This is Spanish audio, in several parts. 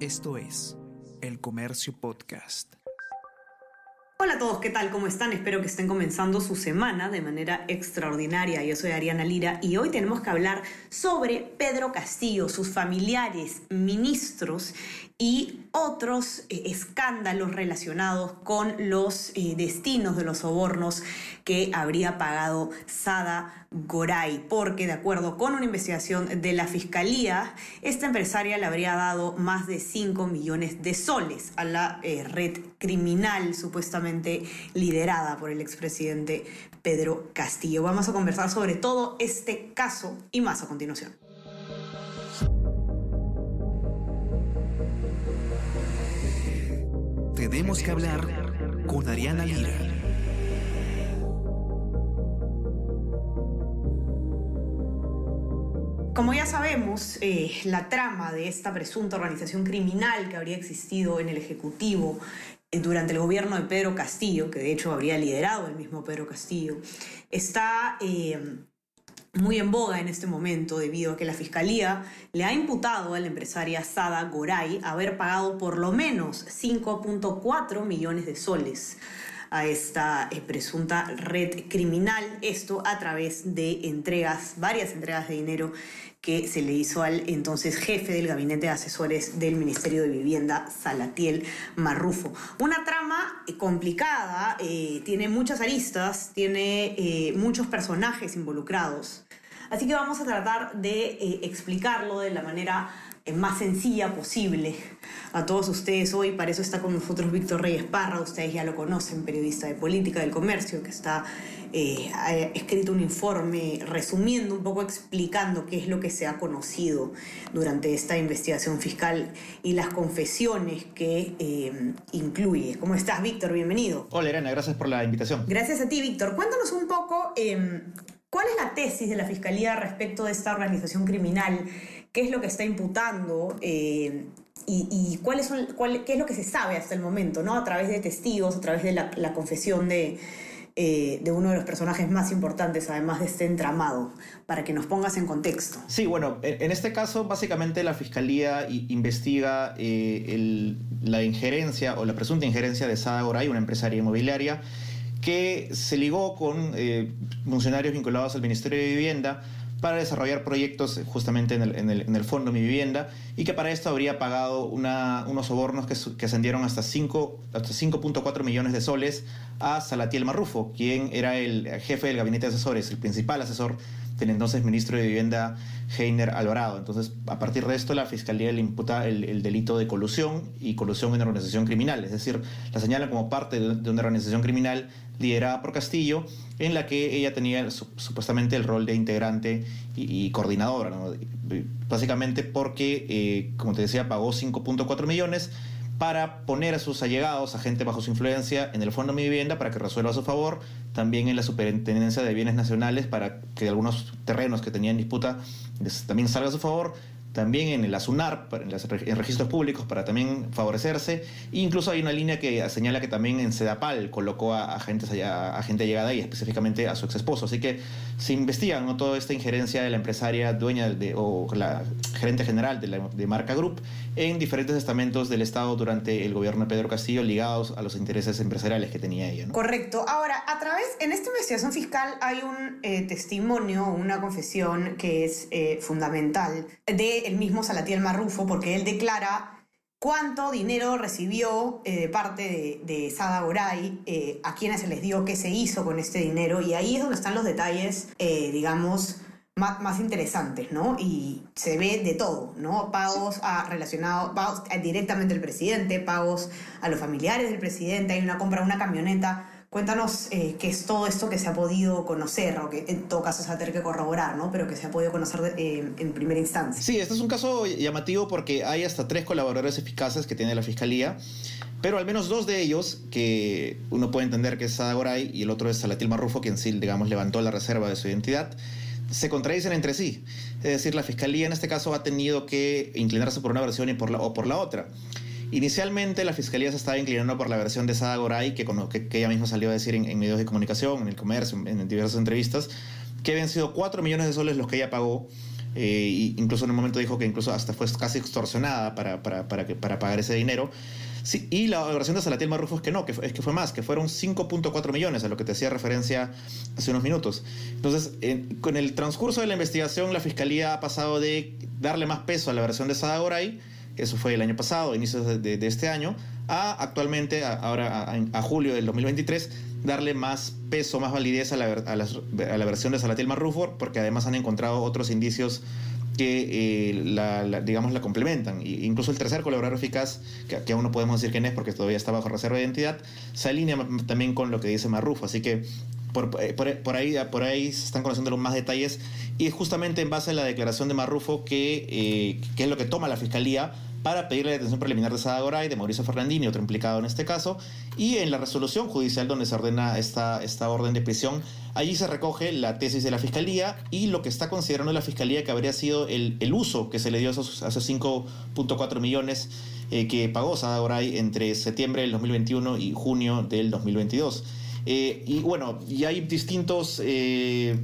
Esto es El Comercio Podcast. Hola a todos, ¿qué tal? ¿Cómo están? Espero que estén comenzando su semana de manera extraordinaria. Yo soy Ariana Lira y hoy tenemos que hablar sobre Pedro Castillo, sus familiares, ministros y otros eh, escándalos relacionados con los eh, destinos de los sobornos que habría pagado Sada Goray, porque de acuerdo con una investigación de la Fiscalía, esta empresaria le habría dado más de 5 millones de soles a la eh, red criminal supuestamente liderada por el expresidente Pedro Castillo. Vamos a conversar sobre todo este caso y más a continuación. Tenemos que hablar con Ariana Lira. Como ya sabemos, eh, la trama de esta presunta organización criminal que habría existido en el Ejecutivo eh, durante el gobierno de Pedro Castillo, que de hecho habría liderado el mismo Pedro Castillo, está eh, muy en boga en este momento debido a que la Fiscalía le ha imputado a la empresaria Sada Goray haber pagado por lo menos 5.4 millones de soles a esta eh, presunta red criminal, esto a través de entregas, varias entregas de dinero que se le hizo al entonces jefe del gabinete de asesores del Ministerio de Vivienda, Salatiel Marrufo. Una trama eh, complicada, eh, tiene muchas aristas, tiene muchos personajes involucrados. Así que vamos a tratar de explicarlo de la manera más sencilla posible a todos ustedes hoy. Para eso está con nosotros Víctor Reyes Parra, ustedes ya lo conocen, periodista de política del comercio, que está eh, ha escrito un informe resumiendo un poco, explicando qué es lo que se ha conocido durante esta investigación fiscal y las confesiones que eh, incluye. ¿Cómo estás, Víctor? Bienvenido. Hola, Elena, gracias por la invitación. Gracias a ti, Víctor. Cuéntanos un poco em, cuál es la tesis de la Fiscalía respecto de esta organización criminal, qué es lo que está imputando. Eh, y, cuáles son, qué es lo que se sabe hasta el momento, ¿no? A través de testigos, a través de la, confesión de, eh, de uno de los personajes más importantes, además de este entramado, para que nos pongas en contexto. Sí, bueno, en este caso básicamente la Fiscalía investiga eh, la injerencia o la presunta injerencia de Sada Goray, una empresaria inmobiliaria, que se ligó con eh, funcionarios vinculados al Ministerio de Vivienda para desarrollar proyectos justamente en el, en el, Mi Vivienda y que para esto habría pagado unos sobornos que, ascendieron hasta 5.4 millones de soles a Salatiel Marrufo, quien era el jefe del gabinete de asesores, el principal asesor del entonces ministro de Vivienda Heiner Alvarado. Entonces, a partir de esto, la Fiscalía le imputa el, delito de colusión y colusión en organización criminal, es decir, la señala como parte de una organización criminal liderada por Castillo, en la que ella tenía supuestamente el rol de integrante y, coordinadora, básicamente porque, eh, como te decía, pagó 5.4 millones para poner a sus allegados, a gente bajo su influencia, en el Fondo de Mi Vivienda para que resuelva a su favor, también en la Superintendencia de Bienes Nacionales para que algunos terrenos que tenían disputa también salga a su favor, también en el ASUNAR, en registros públicos, para también favorecerse. E incluso hay una línea que señala que también en Sedapal colocó a, agentes a, gente llegada ahí, específicamente a su ex esposo. Así que se investiga ¿no? toda esta injerencia de la empresaria dueña de, o la gerente general de, la, de Marca Group en diferentes estamentos del Estado durante el gobierno de Pedro Castillo ligados a los intereses empresariales que tenía ella. Correcto. Ahora, a través, en esta investigación fiscal hay un eh, testimonio, una confesión que es eh, fundamental de el mismo Salatiel Marrufo, porque él declara cuánto dinero recibió eh, de parte de, Sada Goray, eh, a quienes se les dio, qué se hizo con este dinero, y ahí es donde están los detalles, eh, digamos, más, interesantes, ¿no? Y se ve de todo, ¿no? Pagos relacionados, pagos directamente al presidente, pagos a los familiares del presidente, hay una compra de una camioneta Cuéntanos eh, qué es todo esto que se ha podido conocer, o que en todo caso se va a tener que corroborar, ¿no? Pero que se ha podido conocer eh, en primera instancia. Sí, este es un caso llamativo porque hay hasta tres colaboradores eficaces que tiene la Fiscalía, pero al menos dos de ellos, que uno puede entender que es Sada Goray y el otro es Salatil Marrufo, quien sí, digamos, levantó la reserva de su identidad, se contradicen entre sí. Es decir, la Fiscalía en este caso ha tenido que inclinarse por una versión y por la, o por la otra. Inicialmente la fiscalía se estaba inclinando por la versión de Sada Goray, que, que, ella misma salió a decir en, medios de comunicación, en el comercio, en, diversas entrevistas, que habían sido 4 millones de soles los que ella pagó Eh, incluso en un momento dijo que incluso hasta fue casi extorsionada para, para, para, que, para pagar ese dinero. Y la versión de Salatiel Marrufo es que no, que, es que fue más, que fueron 5.4 millones, a lo que te hacía referencia hace unos minutos. Entonces, con el transcurso de la investigación, la Fiscalía ha pasado de darle más peso a la versión de Sadagoray, eso fue el año pasado, inicios de, este año, a actualmente, ahora a, julio del 2023, darle más peso, más validez a la, a la, versión de Salatiel Marrufo, porque además han encontrado otros indicios que, eh, la, digamos, la complementan. E incluso el tercer colaborador eficaz, que, aún no podemos decir quién es porque todavía está bajo reserva de identidad, se alinea también con lo que dice Marrufo. Así que por, eh, por, ahí, por ahí se están conociendo los más detalles y justamente en base a la declaración de Marrufo que, eh, que es lo que toma la Fiscalía para pedir la detención preliminar de Sada Goray, de Mauricio Fernandini, otro implicado en este caso, y en la resolución judicial donde se ordena esta, esta orden de prisión, allí se recoge la tesis de la Fiscalía y lo que está considerando la Fiscalía que habría sido el, el uso que se le dio a esos, 5.4 millones eh, que pagó Sada entre septiembre del 2021 y junio del 2022. Eh, y bueno, y hay distintos... Eh,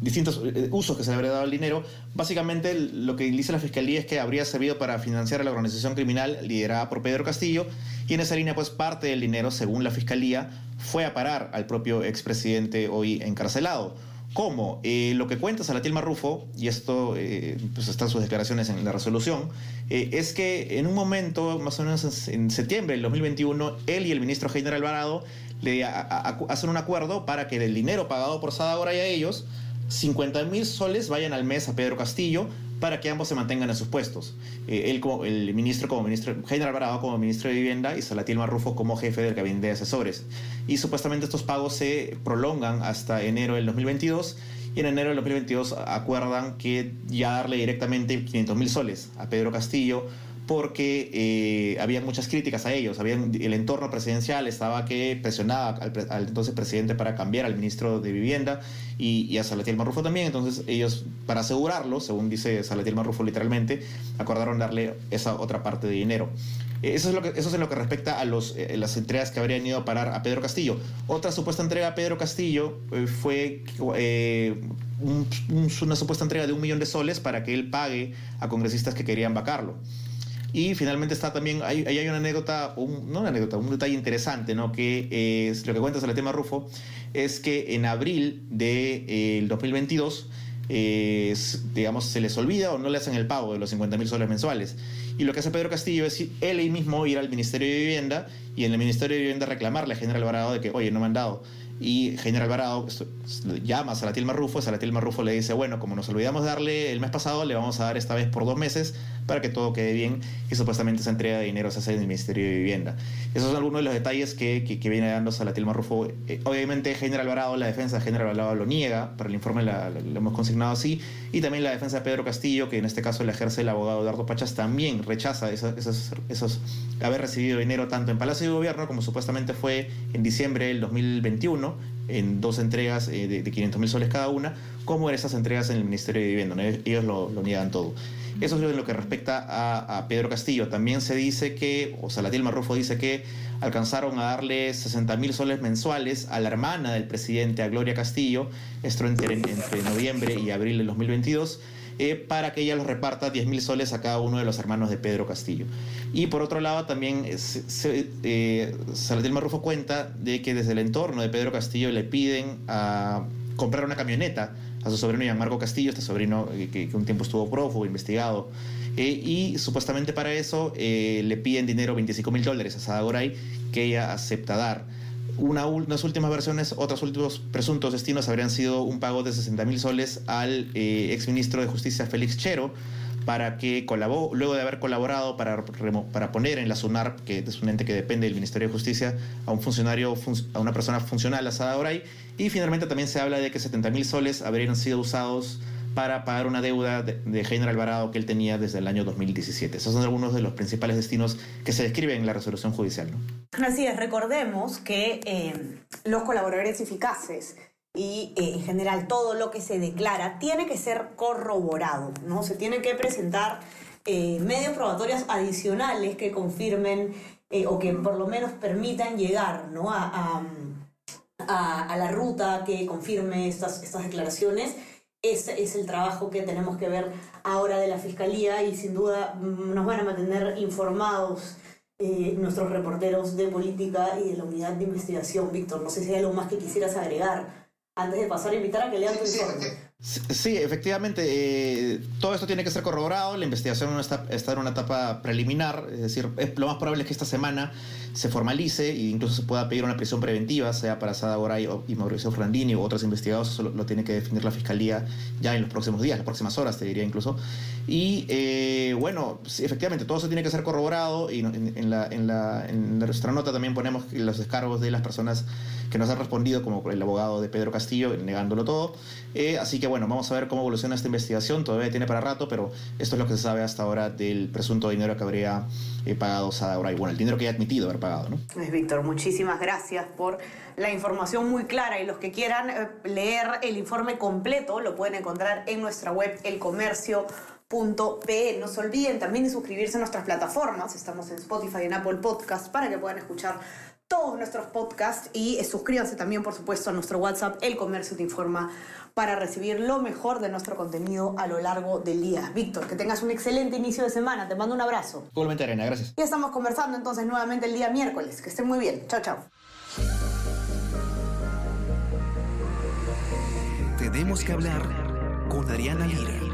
distintos eh, usos que se le habría dado al dinero. Básicamente lo que dice la Fiscalía es que habría servido para financiar a la organización criminal liderada por Pedro Castillo y en esa línea pues parte del dinero, según la Fiscalía, fue a parar al propio expresidente hoy encarcelado. ¿Cómo? Eh, lo que cuenta Salatiel Marrufo, y esto eh, pues están sus declaraciones en la resolución, es que en un momento, más o menos en septiembre del 2021, él y el ministro Heiner Alvarado le hacen un acuerdo para que el dinero pagado por Sadagora y a ellos 50 mil soles vayan al mes a Pedro Castillo para que ambos se mantengan en sus puestos. Eh, él como el ministro como ministro, General Alvarado como ministro de Vivienda y Salatiel Marrufo como jefe del gabinete de asesores. Y supuestamente estos pagos se prolongan hasta enero del 2022 y en enero del 2022 acuerdan que ya darle directamente 500 mil soles a Pedro Castillo porque eh, había muchas críticas a ellos. Había, el entorno presidencial estaba que presionaba al, entonces presidente para cambiar al ministro de Vivienda y, a Salatiel Marrufo también. Entonces ellos, para asegurarlo, según dice Salatiel Marrufo literalmente, acordaron darle esa otra parte de dinero. Eh, eso es, lo que, eso es en lo que respecta a los, eh, las entregas que habrían ido a parar a Pedro Castillo. Otra supuesta entrega a Pedro Castillo fue una supuesta entrega de un millón de soles para que él pague a congresistas que querían vacarlo. Y finalmente está también, ahí hay, una anécdota, un, no una anécdota, un detalle interesante, ¿no? Que es lo que cuenta el tema Rufo, es que en abril del de, 2022, eh, digamos, se les olvida o no le hacen el pago de los 50 mil soles mensuales. Y lo que hace Pedro Castillo es él mismo ir al Ministerio de Vivienda y en el Ministerio de Vivienda reclamarle a General Alvarado de que, oye, no me han dado. Y General Alvarado llama a Salatiel Marrufo, Salatiel Marrufo le dice, bueno, como nos olvidamos darle el mes pasado, le vamos a dar esta vez por dos meses para que todo quede bien y supuestamente esa entrega de dinero se hace en el Ministerio de Vivienda. Esos son algunos de los detalles que, que, viene dando Salatiel Marrufo. Eh, obviamente General Alvarado, la defensa de General Alvarado lo niega, para el informe lo hemos consignado así, y también la defensa de Pedro Castillo, que en este caso le ejerce el abogado Eduardo Pachas, también rechaza esos, esos, esos haber recibido dinero tanto en Palacio de Gobierno como supuestamente fue en diciembre del 2021 en dos entregas eh, de, 500 mil soles cada una, como en esas entregas en el Ministerio de Vivienda. Ellos lo, niegan todo. Eso es en lo que respecta a, Pedro Castillo. También se dice que, o Salatiel Marrufo dice que alcanzaron a darle 60 mil soles mensuales a la hermana del presidente, a Gloria Castillo, esto entre, entre noviembre y abril del 2022 eh, para que ella los reparta 10 mil soles a cada uno de los hermanos de Pedro Castillo. Y por otro lado, también eh, eh Salatiel Marrufo cuenta de que desde el entorno de Pedro Castillo le piden a comprar una camioneta a su sobrino Gianmarco Castillo, este sobrino eh, que, un tiempo estuvo prófugo, investigado. y supuestamente para eso le piden dinero, 25 mil dólares a Sada Goray, que ella acepta dar unas últimas versiones, otros últimos presuntos destinos habrían sido un pago de 60 mil soles al eh, exministro de Justicia Félix Chero para que colaboró, luego de haber colaborado para, para poner en la SUNAR, que es un ente que depende del Ministerio de Justicia, a un funcionario, a una persona funcional, a Oray, y finalmente también se habla de que 70 mil soles habrían sido usados para pagar una deuda de, Heiner Alvarado que él tenía desde el año 2017. Esos son algunos de los principales destinos que se describen en la resolución judicial. Así es, recordemos que eh, los colaboradores eficaces y eh, en general todo lo que se declara tiene que ser corroborado, ¿no? Se tiene que presentar eh, medios probatorios adicionales que confirmen o que por lo menos permitan llegar ¿no? a, a, a, la ruta que confirme estas, estas declaraciones ese es el trabajo que tenemos que ver ahora de la Fiscalía y sin duda mm, nos van a mantener informados eh, nuestros reporteros de política y de la unidad de investigación. Víctor, no sé si hay algo más que quisieras agregar antes de pasar a invitar a que lean tu informe. Sí, efectivamente, eh, todo esto tiene que ser corroborado, la investigación está, está, en una etapa preliminar, es decir, es, lo más probable es que esta semana se formalice e incluso se pueda pedir una prisión preventiva, sea para Sada Goray y Mauricio Fernandini u otros investigados, eso lo, tiene que definir la Fiscalía ya en los próximos días, las próximas horas, te diría incluso. Y eh, bueno, efectivamente, todo eso tiene que ser corroborado y en, la, en, la, en nuestra nota también ponemos los descargos de las personas que nos han respondido, como el abogado de Pedro Castillo, negándolo todo. Eh, así que bueno, vamos a ver cómo evoluciona esta investigación. Todavía tiene para rato, pero esto es lo que se sabe hasta ahora del presunto dinero que habría eh, pagado Sada Y bueno, el dinero que ha admitido haber pagado, ¿no? Víctor, muchísimas gracias por la información muy clara y los que quieran eh, leer el informe completo lo pueden encontrar en nuestra web elcomercio.pe. No se olviden también de suscribirse a nuestras plataformas. Estamos en Spotify y en Apple Podcast para que puedan escuchar todos nuestros podcasts y eh, suscríbanse también, por supuesto, a nuestro WhatsApp, El Comercio Te Informa, para recibir lo mejor de nuestro contenido a lo largo del día. Víctor, que tengas un excelente inicio de semana. Te mando un abrazo. Igualmente, Arena, gracias. Y estamos conversando entonces nuevamente el día miércoles. Que estén muy bien. Chao, chao. Tenemos que hablar con Ariana Lira.